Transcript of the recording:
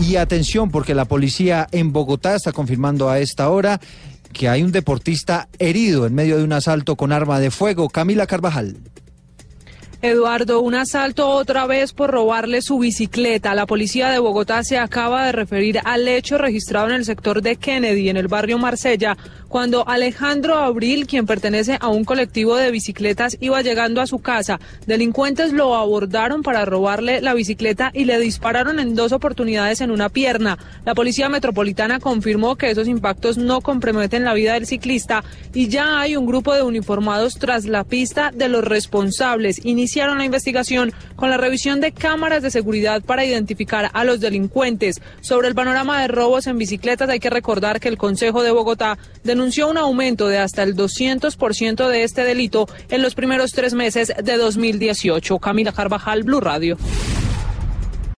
Y atención, porque la policía en Bogotá está confirmando a esta hora que hay un deportista herido en medio de un asalto con arma de fuego. Camila Carvajal. Eduardo, un asalto otra vez por robarle su bicicleta. La policía de Bogotá se acaba de referir al hecho registrado en el sector de Kennedy, en el barrio Marsella, cuando Alejandro Abril, quien pertenece a un colectivo de bicicletas, iba llegando a su casa. Delincuentes lo abordaron para robarle la bicicleta y le dispararon en dos oportunidades en una pierna. La policía metropolitana confirmó que esos impactos no comprometen la vida del ciclista y ya hay un grupo de uniformados tras la pista de los responsables. Iniciaron la investigación con la revisión de cámaras de seguridad para identificar a los delincuentes. Sobre el panorama de robos en bicicletas hay que recordar que el Consejo de Bogotá denunció un aumento de hasta el 200% de este delito en los primeros tres meses de 2018. Camila Carvajal, Blue Radio.